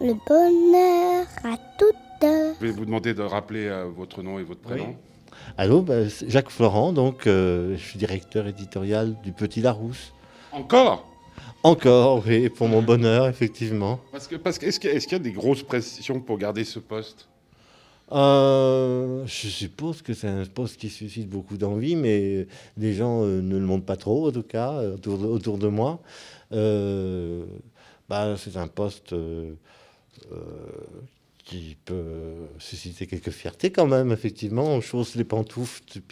le bonheur à toutes. Je vais vous demander de rappeler euh, votre nom et votre prénom. Allô, bah, Jacques Florent, donc euh, je suis directeur éditorial du Petit Larousse. Encore? Encore, oui, pour mon bonheur, effectivement. Parce que, parce que est-ce qu'il y, a- y des grosses pressions pour garder ce poste? Euh, je suppose que c'est un poste qui suscite beaucoup d'envie, mais les gens euh, ne le montrent pas trop, en tout cas, autour de, autour de moi. Euh, bah, c'est un poste qui peut susciter quelques fiertés quand même, effectivement. On chausse les pantoufles du,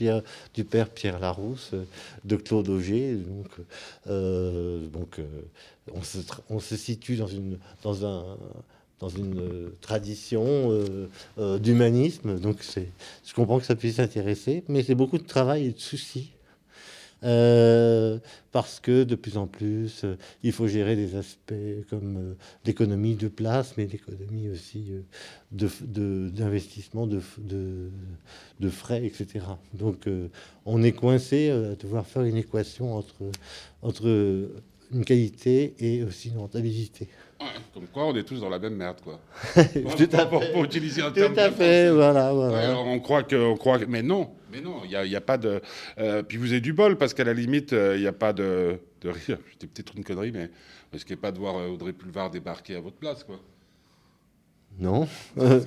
du père Pierre Larousse, euh, de Claude. Donc, euh, donc euh, on, se, on se situe dans, une, dans un dans une euh, tradition euh, euh, d'humanisme. Donc, je comprends que ça puisse intéresser, mais c'est beaucoup de travail et de soucis. Euh, parce que de plus en plus, euh, il faut gérer des aspects comme euh, d'économie de place, mais d'économie aussi euh, de, de- d'investissement, de, de, frais, etc. Donc, on est coincé à devoir faire une équation entre, entre une qualité et aussi une rentabilité. Ouais, Comme quoi, on est tous dans la même merde, quoi. Tout à pour, fait. pour utiliser un Tout terme à bien fait, voilà, Ouais, voilà. on croit que, on croit que- mais non, mais non, il n'y a, pas de. euh, puis vous avez du bol parce qu'à la limite, euh, il n'y a pas de, de rire. C'était peut-être une connerie, mais parce qu'il n'y a pas de voir euh, Audrey Pulvar débarquer à votre place, quoi. Non non,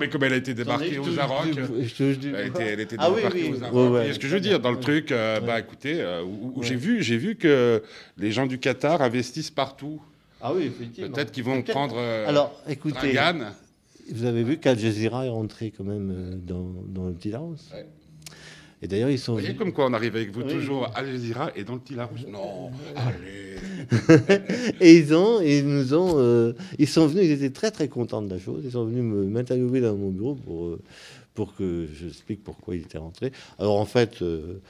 mais comme elle a été débarquée aux Arocs. Elle était, Ah oui, débarquée oui. aux Arocs. Ce que je veux dire dans le truc euh, Bah écoutez, euh, j'ai vu, j'ai vu que les gens du Qatar investissent partout. Ah oui, effectivement. Peut-être qu'ils vont prendre euh, Alors, écoutez, Dragan. vous avez vu qu'Al Jazeera est rentré quand même euh, dans, dans le petit. Ouais. Et d'ailleurs, ils sont Vous voyez comme quoi on arrive avec vous Oui. toujours à Al Jazeera et dans le Tilarousse. Non, allez. Et ils ont, ils nous ont, euh, ils sont venus, ils étaient très très contents de la chose. Ils sont venus me m'interviewer dans mon bureau pour, euh, pour que j'explique pourquoi ils étaient rentrés. Alors en fait, euh,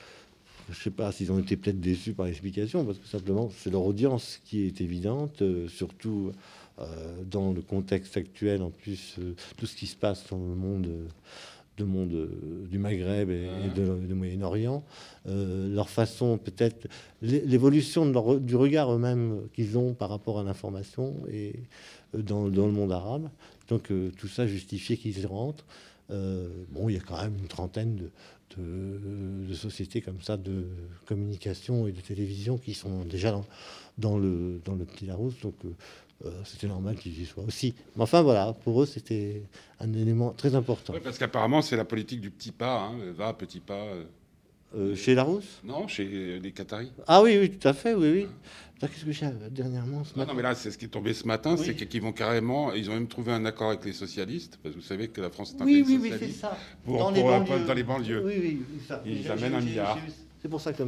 je sais pas s'ils ont été peut-être déçus par l'explication, parce que simplement c'est leur audience qui est évidente, surtout dans le contexte actuel, en plus tout ce qui se passe dans le monde. De monde euh, du Maghreb et, et de, du Moyen-Orient, euh, leur façon peut-être l'é- l'évolution du regard eux-mêmes qu'ils ont par rapport à l'information et euh, dans, dans le monde arabe. Donc euh, tout ça justifiait qu'ils y rentrent. Bon, il y a quand même une trentaine de, de- de sociétés comme ça de communication et de télévision qui sont déjà dans, dans le, dans le petit Larousse. Donc c'était normal qu'ils y soient aussi. Mais enfin voilà, pour eux c'était un élément très important. Parce qu'apparemment c'est la politique du petit pas, hein, va petit pas. euh, Euh, chez Larousse? Non, chez les Qataris. Ah oui, oui, tout à fait, oui, oui. Attends, Qu'est-ce que j'ai euh, dernièrement ce matin non, mais là c'est ce qui est tombé ce matin, Oui. c'est qu'ils vont carrément, ils ont même trouvé un accord avec les socialistes, parce que vous savez que la France est un Oui, pays oui, oui, c'est socialiste. ça. Pour- dans, pour les banlieues. poste dans les banlieues. Oui, oui, oui, ça. Ils amènent un milliard. C'est pour ça que.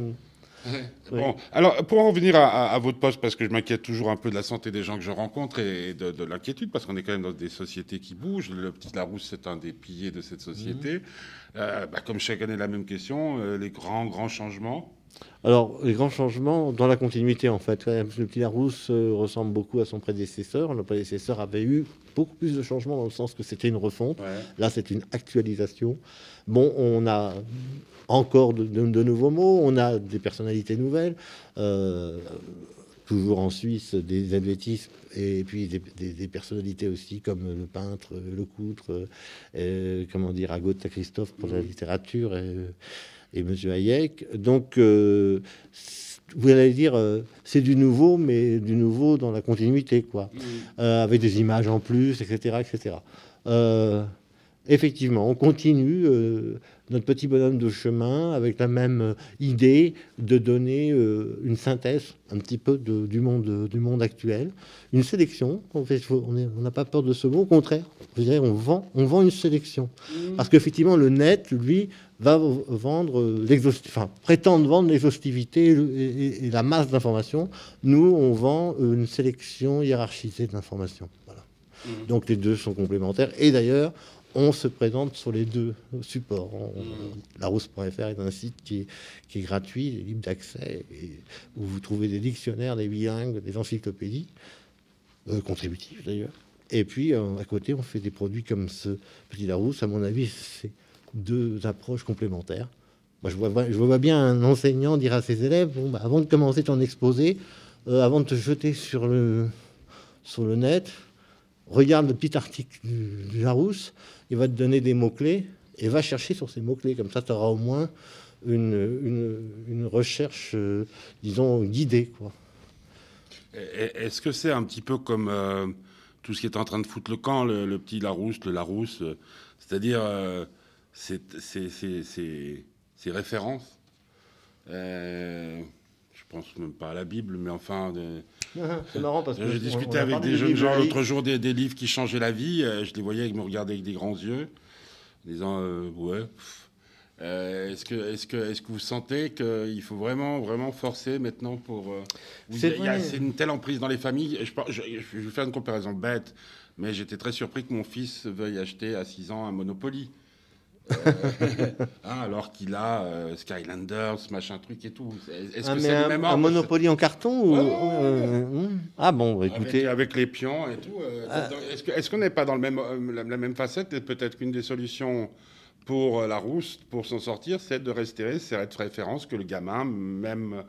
Bon, alors pour en revenir à, à- à votre poste, parce que je m'inquiète toujours un peu de la santé des gens que je rencontre et de, de l'inquiétude, parce qu'on est quand même dans des sociétés qui bougent. Le Petit Larousse, c'est un des piliers de cette société. Mhm. Euh, bah, comme chaque année, la même question, euh, les grands, grands changements? Alors, les grands changements dans la continuité, en fait. Le petit Larousse euh, ressemble beaucoup à son prédécesseur. Le prédécesseur avait eu beaucoup plus de changements dans le sens que c'était une refonte. Là, c'est une actualisation. Bon, on a encore de, de- de nouveaux mots, on a des personnalités nouvelles, euh, toujours en Suisse, des helvétismes, et puis des, des- des personnalités aussi comme le peintre, le coutre, euh, comment dire, Agatha Christophe pour la littérature, et, et Monsieur Hayek. Donc, euh, vous allez dire, euh, c'est du nouveau, mais du nouveau dans la continuité, quoi euh, avec des images en plus, etc. etc. Effectivement, on continue euh, notre petit bonhomme de chemin avec la même euh, idée de donner euh, une synthèse un petit peu de- du, monde, du monde actuel, une sélection. En fait, faut- on n'a pas peur de ce mot, au contraire, je dirais, on vend, on vend une sélection. Parce qu'effectivement, le net, lui, va vendre enfin, prétendre vendre l'exhaustivité et, la masse d'informations. Nous, on vend une sélection hiérarchisée d'informations. Voilà. Donc les deux sont complémentaires. Et d'ailleurs, on se présente sur les deux supports. On- Larousse.fr est un site qui est, qui est gratuit, libre d'accès, où vous trouvez des dictionnaires, des bilingues, des encyclopédies, euh, contributives d'ailleurs. Et puis, euh, à côté, on fait des produits comme ce petit Larousse. À mon avis, c'est deux approches complémentaires. Moi, je vois, je vois bien un enseignant dire à ses élèves, bon, bah, avant de commencer ton exposé, euh, avant de te jeter sur le, sur le net, regarde le petit article du Larousse, il va te donner des mots-clés et va chercher sur ces mots-clés. Comme ça, tu auras au moins une, une, recherche, euh, disons, guidée. Est-ce que c'est un petit peu comme euh, tout ce qui est en train de foutre le camp, le, petit Larousse, le Larousse euh, C'est-à-dire, ces références? Je pense même pas à la Bible, mais enfin. C'est marrant parce que. J'ai discuté avec des jeunes gens l'autre jour des, livres qui changeaient la vie. je les voyais, ils me regardaient avec des grands yeux, disant Ouais. Euh, est-ce que, est que, est que vous sentez qu'il faut vraiment, vraiment forcer maintenant pour... Euh, c'est une telle emprise dans les familles. Je, je, je, vais faire une comparaison bête, mais j'étais très surpris que mon fils veuille acheter à 6 ans un Monopoly. Euh, hein, alors qu'il a Skylanders, machin truc et tout. Est-ce ah, que c'est un, même un Monopoly en carton ou... Hmm. Ah bon, écoutez. Avec, les pions et tout. Ah. Est-ce qu'on n'est pas dans le même, la, la même facette et peut-être qu'une des solutions pour euh, la rousse, pour s'en sortir, c'est de rester cette référence que le gamin, même.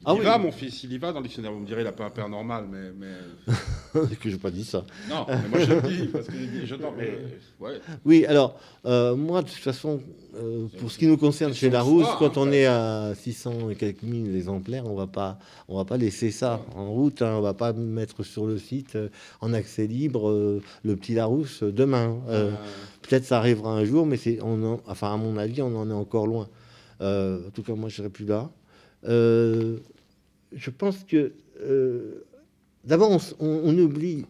Il ah y va, mon fils, il y va dans le dictionnaire. Vous me direz, il a pas un père normal, mais. mais... que je n'ai pas dit ça. Non, mais moi je le dis, parce que je mais, ouais. Oui, alors, euh, moi, de toute façon, euh, pour ce qui nous concerne chez Larousse, quand on est à 600 et quelques mille exemplaires, on va pas, on va pas laisser ça en route. Hein, on va pas mettre sur le site en accès libre le petit Larousse demain. Peut-être ça arrivera un jour, mais c'est, on enfin, à mon avis, on en est encore loin. Euh, en tout cas, moi, je serai plus là. Euh, je pense que euh, d'abord, on, oublie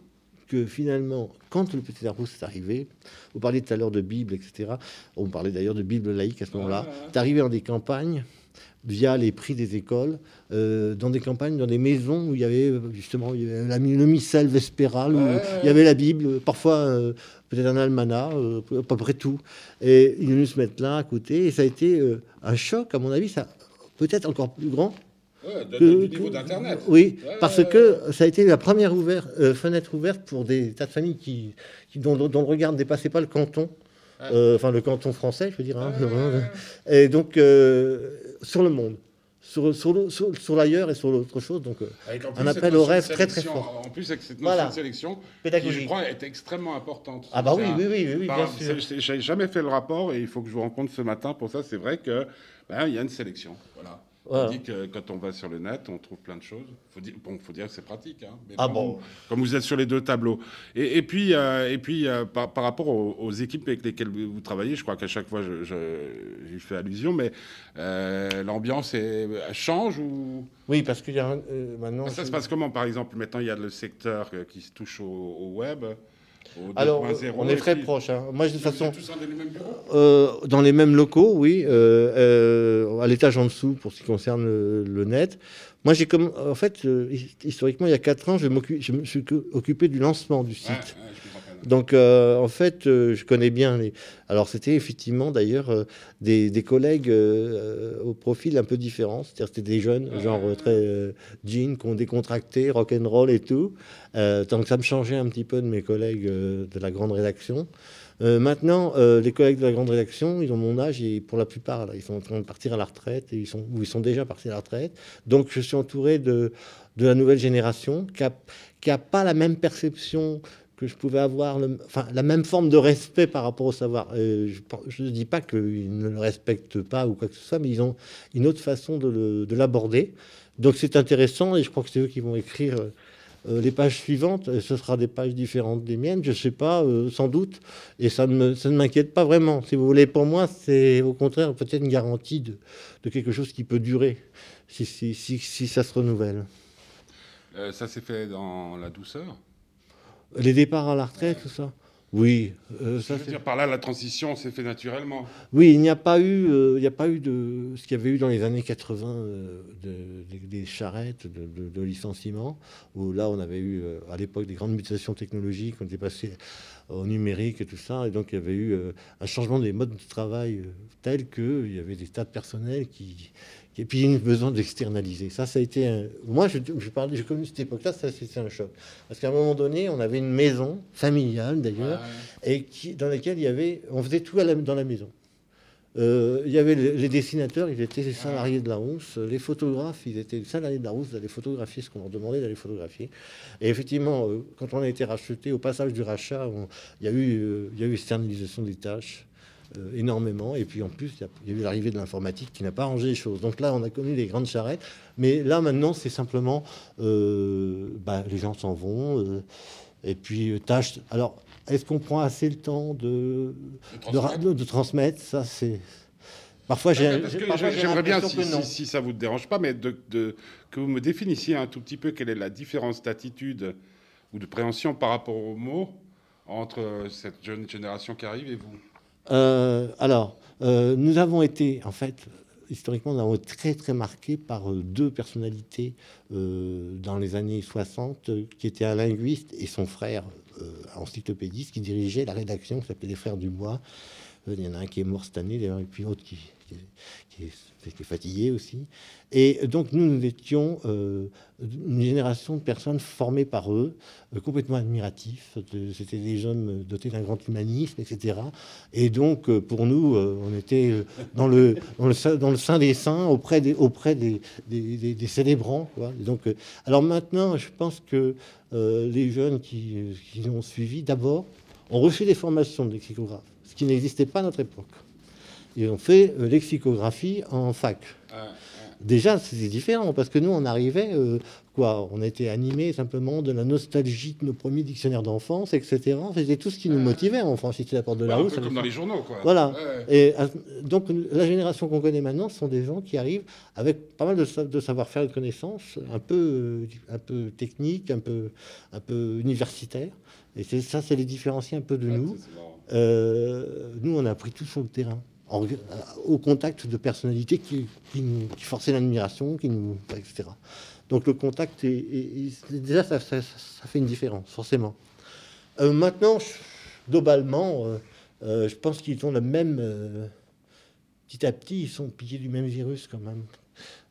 que finalement, quand le petit Larousse est arrivé, vous parliez tout à l'heure de Bible, etc. On parlait d'ailleurs de Bible laïque à ce moment-là. C'est arrivé dans des campagnes via les prix des écoles, euh, dans des campagnes, dans des maisons où il y avait justement il y avait la, le missel vespéral, où il y avait la Bible, parfois euh, peut-être un almanach, euh, à peu près tout. Et ils venaient se mettre là à côté, et ça a été un choc, à mon avis, ça peut-être encore plus grand. du niveau d'Internet. Oui, parce que ça a été la première fenêtre ouverte pour des tas de familles qui, dont, dont, le regard ne dépassait pas le canton. Euh, enfin le canton français, je veux dire, hein. et donc euh, sur le monde, sur, sur, sur, l'ailleurs et sur l'autre chose. Donc, euh, un appel au rêve très très fort. En plus, cette notion de sélection, qui, je crois, est extrêmement importante. Ah bah oui, oui, oui, oui, bien sûr. J'ai jamais fait le rapport et il faut que je vous rencontre ce matin pour ça. C'est vrai que ben, il y a une sélection. Voilà. On dit que quand on va sur le net, on trouve plein de choses. Faut dire, bon, faut dire que c'est pratique. Hein, ah bon Comme vous êtes sur les deux tableaux. Et, puis, euh, et puis euh, par, rapport aux, équipes avec lesquelles vous travaillez, je crois qu'à chaque fois, j'y je, fais allusion, mais euh, l'ambiance change ou? Oui, parce qu'il y a maintenant. Ça se passe comment, par exemple? Maintenant, il y a le secteur qui se touche au web. Alors, on est très proche. Hein. Moi, de toute façon, euh, dans les mêmes locaux, oui, euh, euh, à l'étage en dessous pour ce qui concerne le, net. Moi, j'ai comme, en fait, historiquement, il y a quatre ans, je, je me suis occupé du lancement du site. Donc, euh, en fait, euh, je connais bien les. Alors, c'était effectivement d'ailleurs euh, des, collègues au profil un peu différent. C'est-à-dire, c'était des jeunes, genre très jeans, qui ont décontracté, rock and roll et tout. que ça me changeait un petit peu de mes collègues de la grande rédaction. maintenant, les collègues de la grande rédaction, ils ont mon âge et pour la plupart, ils sont en train de partir à la retraite et ils sont, ou ils sont déjà partis à la retraite. Donc, je suis entouré de, de la nouvelle génération qui n'a pas la même perception que je pouvais avoir enfin, la même forme de respect par rapport au savoir. Euh, je ne dis pas qu'ils ne le respectent pas ou quoi que ce soit, mais ils ont une autre façon de l'aborder. Donc c'est intéressant et je crois que c'est eux qui vont écrire euh, les pages suivantes. Et ce sera des pages différentes des miennes, je ne sais pas, euh, sans doute. Et ça ne, m'inquiète pas vraiment. Si vous voulez, pour moi, c'est au contraire peut-être une garantie de, quelque chose qui peut durer si, ça se renouvelle. ça s'est fait dans la douceur? Les départs à la retraite, tout ça oui, euh, ça dire par là la transition s'est fait naturellement. Oui, il n'y a pas eu, euh, il n'y a pas eu de ce qu'il y avait eu dans les années 80 euh, des charrettes de, de, licenciement où là on avait eu à l'époque des grandes mutations technologiques, on était passé au numérique et tout ça, et donc il y avait eu un changement des modes de travail tel qu'il y avait des tas de personnels qui et puis il y a besoin d'externaliser. Ça, ça a été un... Moi, je, je parlais, j'ai connu cette époque-là, ça c'était un choc. Parce qu'à un moment donné, on avait une maison familiale d'ailleurs, et qui, dans laquelle il y avait, on faisait tout à dans la maison. Euh, il y avait les, dessinateurs, ils étaient salariés de la Rousse. Les photographes, ils étaient salariés de la Rousse d'aller photographier ce qu'on leur demandait d'aller photographier. Et effectivement, euh, quand on a été racheté, au passage du rachat, il, y a eu, euh, il y a eu externalisation des tâches. Énormément. Et puis en plus, il y, a, eu l'arrivée de l'informatique qui n'a pas arrangé les choses. Donc là, on a connu les grandes charrettes. Mais là, maintenant, c'est simplement bah, les gens s'en vont. et puis, tâches. Alors, est-ce qu'on prend assez le temps de, de, transmettre. Ça, c'est. Parfois, j'aimerais bien, si, ça vous dérange pas, mais de, que vous me définissiez un tout petit peu quelle est la différence d'attitude ou de préhension par rapport aux mots entre cette jeune génération qui arrive et vous. Euh, alors, euh, nous avons été, en fait, historiquement, très très marqués par euh, deux personnalités dans les années 60, qui étaient un linguiste et son frère encyclopédiste qui dirigeait la rédaction qui s'appelait Les Frères du Bois. Euh, il y en a un qui est mort cette année, d'ailleurs, et puis l'autre qui, qui, est, fatigué aussi. Et donc, nous, nous étions euh, une génération de personnes formées par eux, complètement admiratifs. C'était des jeunes dotés d'un grand humanisme, etc. Et donc, pour nous, on était dans le, dans le, sein des saints, auprès des, auprès des, des, célébrants. Donc, alors maintenant, je pense que euh, les jeunes qui, qui ont suivi, d'abord, ont reçu des formations de lexicographe, ce qui n'existait pas à notre époque. Ils ont fait euh, lexicographie en fac. Déjà, c'est différent parce que nous, on arrivait, euh, quoi, on était animés simplement de la nostalgie de nos premiers dictionnaires d'enfance, etc. C'était tout ce qui nous motivait. On franchissait la porte de la route. comme dans les journaux, quoi. Voilà. Et donc, la génération qu'on connaît maintenant, ce sont des gens qui arrivent avec pas mal de, de savoir-faire et de connaissances, un peu, un peu techniques, un peu, un peu universitaires. Et ça, c'est les différencier un peu de nous. Euh, nous, on a appris tout sur le terrain. Euh, au contact de personnalités qui, qui, forçaient l'admiration, qui nous, etc. Donc le contact, est, déjà, ça, ça, fait une différence, forcément. Euh, maintenant, globalement, euh, je pense qu'ils ont le même... petit à petit, ils sont piqués du même virus quand même.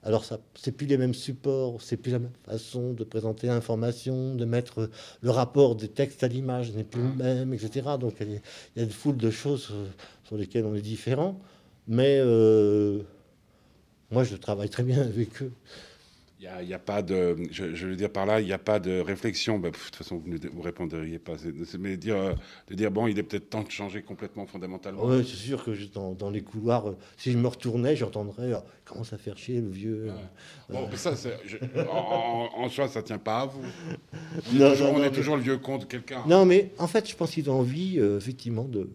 Alors, ça, c'est plus les mêmes supports, c'est plus la même façon de présenter l'information, de mettre le rapport des textes à l'image n'est plus le même, etc. Donc, il y, a, une foule de choses euh, sur lesquelles on est différent. Mais euh, moi, je travaille très bien avec eux. Il n'y a, pas de, je, veux dire par là, il n'y a pas de réflexion. Bah, de toute façon, vous ne vous répondriez pas. Mais dire, euh, de dire, bon, il est peut-être temps de changer complètement fondamentalement. Oui, c'est sûr que dans, dans, les couloirs, euh, si je me retournais, j'entendrais, oh, commence à faire chier le vieux. Euh, bon, ça, en, en, soi, ça ne tient pas à vous. On, est, toujours, on est toujours, le vieux con de quelqu'un. Non, mais en fait, je pense qu'ils ont envie, effectivement, de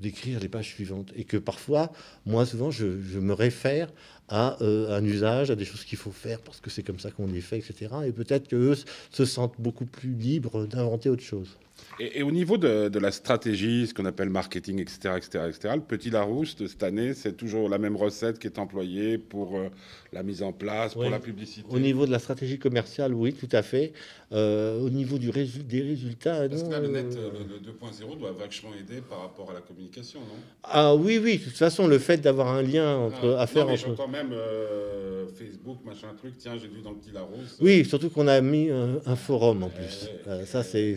d'écrire les pages suivantes. Et que parfois, moi, souvent, je, je me réfère à euh, un usage, à des choses qu'il faut faire parce que c'est comme ça qu'on les fait, etc. Et peut-être qu'eux se sentent beaucoup plus libres d'inventer autre chose. Et, au niveau de, la stratégie, ce qu'on appelle marketing, etc., etc., etc., le petit Larousse de cette année, c'est toujours la même recette qui est employée pour euh, la mise en place, pour la publicité. Au niveau de la stratégie commerciale, oui, tout à fait. Euh, au niveau du des résultats, Parce que là, le net, euh, le, 2.0 doit vachement aider par rapport à la communication, non? Ah oui, oui. De toute façon, le fait d'avoir un lien entre, ah, à faire non, mais entre. même Facebook, machin truc. Tiens, j'ai vu dans le petit Larousse. Oui, surtout qu'on a mis un, forum en plus. ça, c'est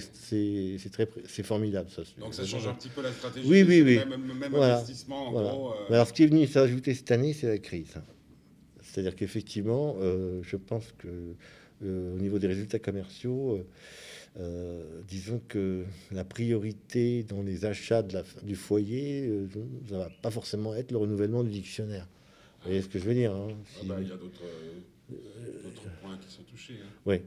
c'est très, c'est formidable ça. Donc ça change un petit peu la stratégie. Oui, oui, oui. Même, même investissement. En gros, euh. Alors ce qui est venu s'ajouter cette année, c'est la crise. C'est-à-dire qu'effectivement, euh, je pense que euh, au niveau des résultats commerciaux, disons que la priorité dans les achats de la, du foyer, ça va pas forcément être le renouvellement du dictionnaire. Vous voyez ce que je veux dire hein, ah bah, Il y a d'autres points qui sont touchés. Hein. Oui.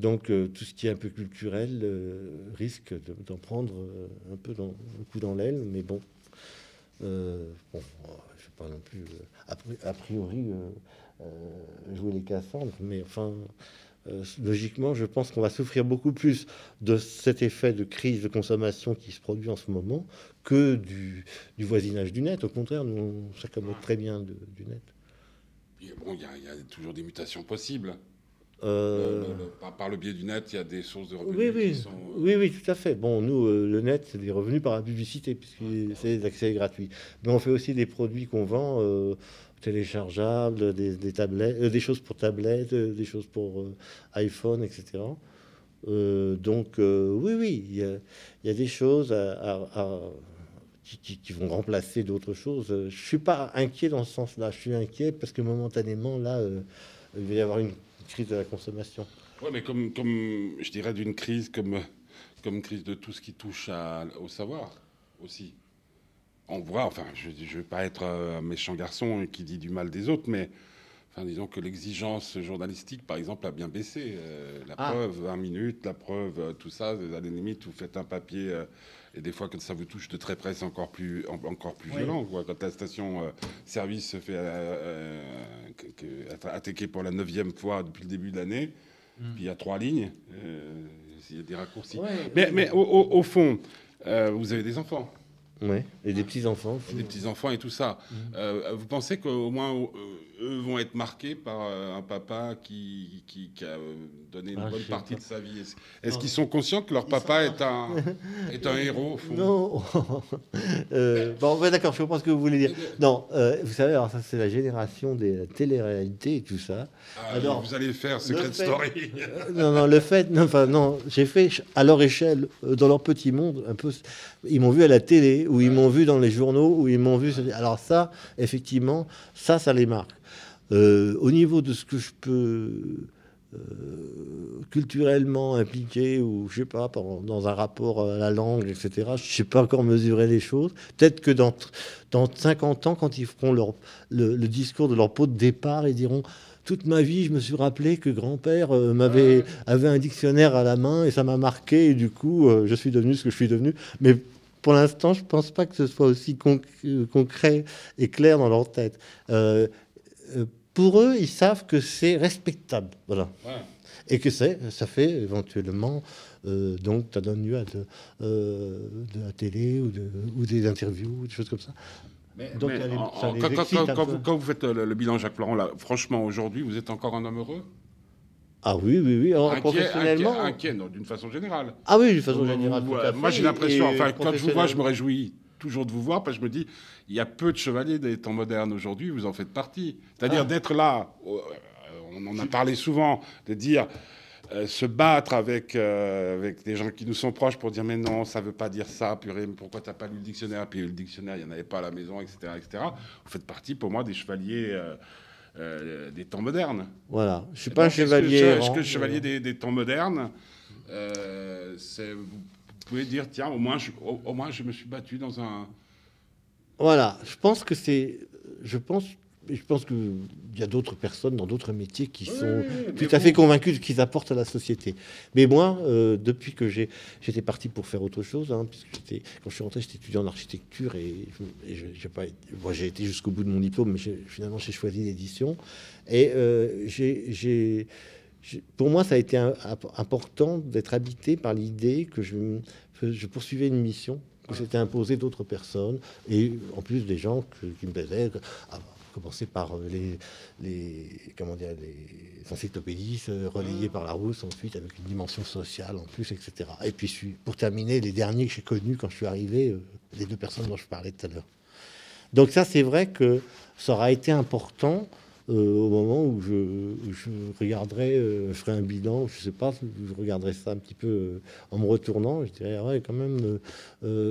Donc euh, tout ce qui est un peu culturel euh, risque d'en prendre euh, un peu dans, un coup dans l'aile, mais bon, bon, je ne pas non plus a, priori jouer les Cassandres, mais enfin, logiquement, je pense qu'on va souffrir beaucoup plus de cet effet de crise de consommation qui se produit en ce moment que du, voisinage du net. Au contraire, nous, on s'accommode très bien du net. bon, il y, a toujours des mutations possibles. Euh, par, le biais du net, il y a des sources de revenus oui, oui. qui sont... Euh, oui, oui, tout à fait. Bon, nous, euh, le net, c'est des revenus par la publicité, puisque c'est des accès gratuits. Mais on fait aussi des produits qu'on vend téléchargeables, des, tablettes, des choses pour tablettes, des choses pour iPhone, etc. donc, oui, oui, il y, a, des choses qui, vont remplacer d'autres choses. Je ne suis pas inquiet dans ce sens-là. Je suis inquiet parce que momentanément, là, il va y avoir une crise de la consommation. Oui, mais comme, comme je dirais d'une crise, comme, comme crise de tout ce qui touche au savoir aussi. On voit, enfin, je ne veux pas être un méchant garçon qui dit du mal des autres, mais enfin, disons que l'exigence journalistique, par exemple, a bien baissé. Euh, la ah. preuve, 20 minutes, la preuve, euh, tout ça, à la limite, vous faites un papier, euh, et des fois, quand ça vous touche de très près, c'est encore plus, encore plus violent. Quoi. Quand la station-service se fait attaquer pour la neuvième fois depuis le début de l'année, Hmm. Puis il y a trois lignes, euh, il y a des raccourcis. mais, mais au, fond, euh, vous avez des enfants. Oui, et des petits-enfants. Des petits-enfants et tout ça. Hmm. Euh, vous pensez qu'au moins eux vont être marqués par euh, un papa qui, qui, a euh, donné une ah, bonne partie de sa vie. Est-ce qu'ils sont conscients que leur papa est un, est un héros Non. euh, bon, d'accord, je comprends ce que vous voulez dire. Non, euh, vous savez, alors ça c'est la génération des téléréalités et tout ça. Ah, alors, vous allez faire Secret Story. non, non, le fait, non, enfin non, j'ai fait à leur échelle, dans leur petit monde, un peu. Ils m'ont vu à la télé, ou ils m'ont vu dans les journaux, ou ils m'ont vu. Alors ça, effectivement, ça, ça les marque. Euh, au niveau de ce que je peux euh, culturellement impliquer, ou je sais pas, dans un rapport à la langue, etc., je ne sais pas encore mesurer les choses. Peut-être que dans, dans 50 ans, quand ils feront leur, le, discours de leur pot de départ, ils diront toute ma vie, je me suis rappelé que grand-père euh, m'avait avait un dictionnaire à la main et ça m'a marqué et du coup, je suis devenu ce que je suis devenu. Mais pour l'instant, je ne pense pas que ce soit aussi concret et clair dans leur tête pour eux, ils savent que c'est respectable. Voilà. Et que c'est, ça fait éventuellement, euh, donc, ça donne lieu à de, euh, de, la télé ou, de, ou, des interviews, des choses comme ça. donc, quand, vous, faites le, bilan Jacques là, franchement, aujourd'hui, vous êtes encore un homme heureux? Ah oui, oui, oui, inquiet, professionnellement. Inquiet, d'une façon générale. Ah oui, d'une façon générale. moi, j'ai l'impression, enfin, quand je vous vois, je me réjouis toujours de vous voir, parce que je me dis, il y a peu de chevaliers des temps modernes aujourd'hui, vous en faites partie. C'est-à-dire ah. d'être là, euh, on en a parlé souvent, de dire, euh, se battre avec, euh, avec des gens qui nous sont proches pour dire, mais non, ça ne veut pas dire ça, purée, pourquoi tu n'as pas lu le dictionnaire? Puis le dictionnaire, il n'y en avait pas à la maison, etc., etc. Vous faites partie, pour moi, des chevaliers... des temps modernes. Voilà, je suis pas un chevalier. Est-ce que, chevalier des, des, temps modernes, c'est pouvez dire, tiens, au moins, je, au, moins, je me suis battu dans un. Voilà, je pense que c'est. Je pense, je pense qu'il y a d'autres personnes dans d'autres métiers qui sont tout à fait convaincus qu'ils apportent à la société. Mais moi, euh, depuis que j'étais parti pour faire autre chose, hein, puisque quand je suis rentré, j'étais étudiant en architecture et, j'ai pas, moi, j'ai été jusqu'au bout de mon diplôme, mais finalement, j'ai choisi l'édition. Et euh, j'ai pour moi, ça a été important d'être habité par l'idée que je, je, poursuivais une mission, que c'était imposé d'autres personnes, et en plus des gens qui me plaisaient, à commencer par les, les, comment dire, les encyclopédies relayées par la Rousse, ensuite avec une dimension sociale en plus, etc. Et puis, pour terminer, les derniers que j'ai connus quand je suis arrivé, euh, les deux personnes dont je parlais tout à l'heure. Donc ça, c'est vrai que ça aura été important euh, au moment où je, je regarderai, euh, je ferai un bilan, je sais pas, je regarderai ça un petit peu euh, en me retournant, je dirais, ah ouais, quand même,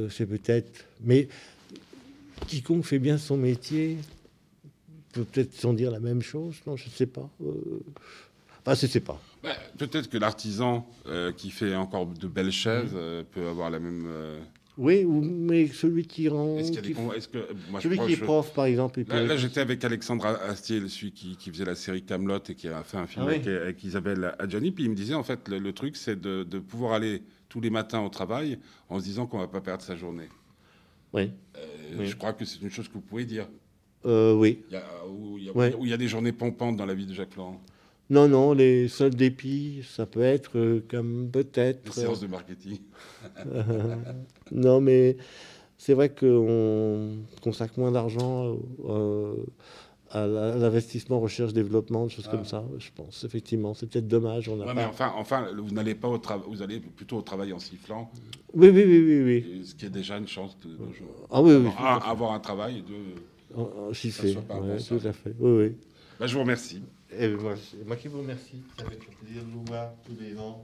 c'est peut-être. Mais quiconque fait bien son métier peut peut-être sans dire la même chose, non, je ne sais pas. Enfin, je ne sais pas. Bah, peut-être que l'artisan qui fait encore de belles chaises mmh. peut avoir la même oui, mais celui qui rend. Est-ce qu'il celui qui est prof, par exemple. Là, j'étais avec Alexandre Astier, celui qui, qui, faisait la série Camelot et qui a fait un film ah avec, Isabelle Adjani. Puis il me disait, en fait, le, truc, c'est de, pouvoir aller tous les matins au travail en se disant qu'on ne va pas perdre sa journée. Oui. Euh, je crois que c'est une chose que vous pouvez dire. Euh, oui. Il y a, où, il y a, des journées pompantes dans la vie de Jacques Laurent. Non, non, les seuls dépits, ça peut être euh, comme peut-être. Une séance de marketing. non, mais c'est vrai qu'on consacre moins d'argent à l'investissement, recherche, développement, des choses comme ah. ça, je pense. Effectivement, c'est peut-être dommage. On mais enfin, enfin, vous n'allez pas au travail, vous allez plutôt au travail en sifflant. Oui, oui, oui, oui. oui. Ce qui est déjà une chance de nos jours. Ah oui, oui. avoir un travail et de. En, siffler, tout à fait. Oui, oui. Bah, je vous remercie. Et moi, moi qui vous remercie. Ça fait plaisir de vous voir tous les ans.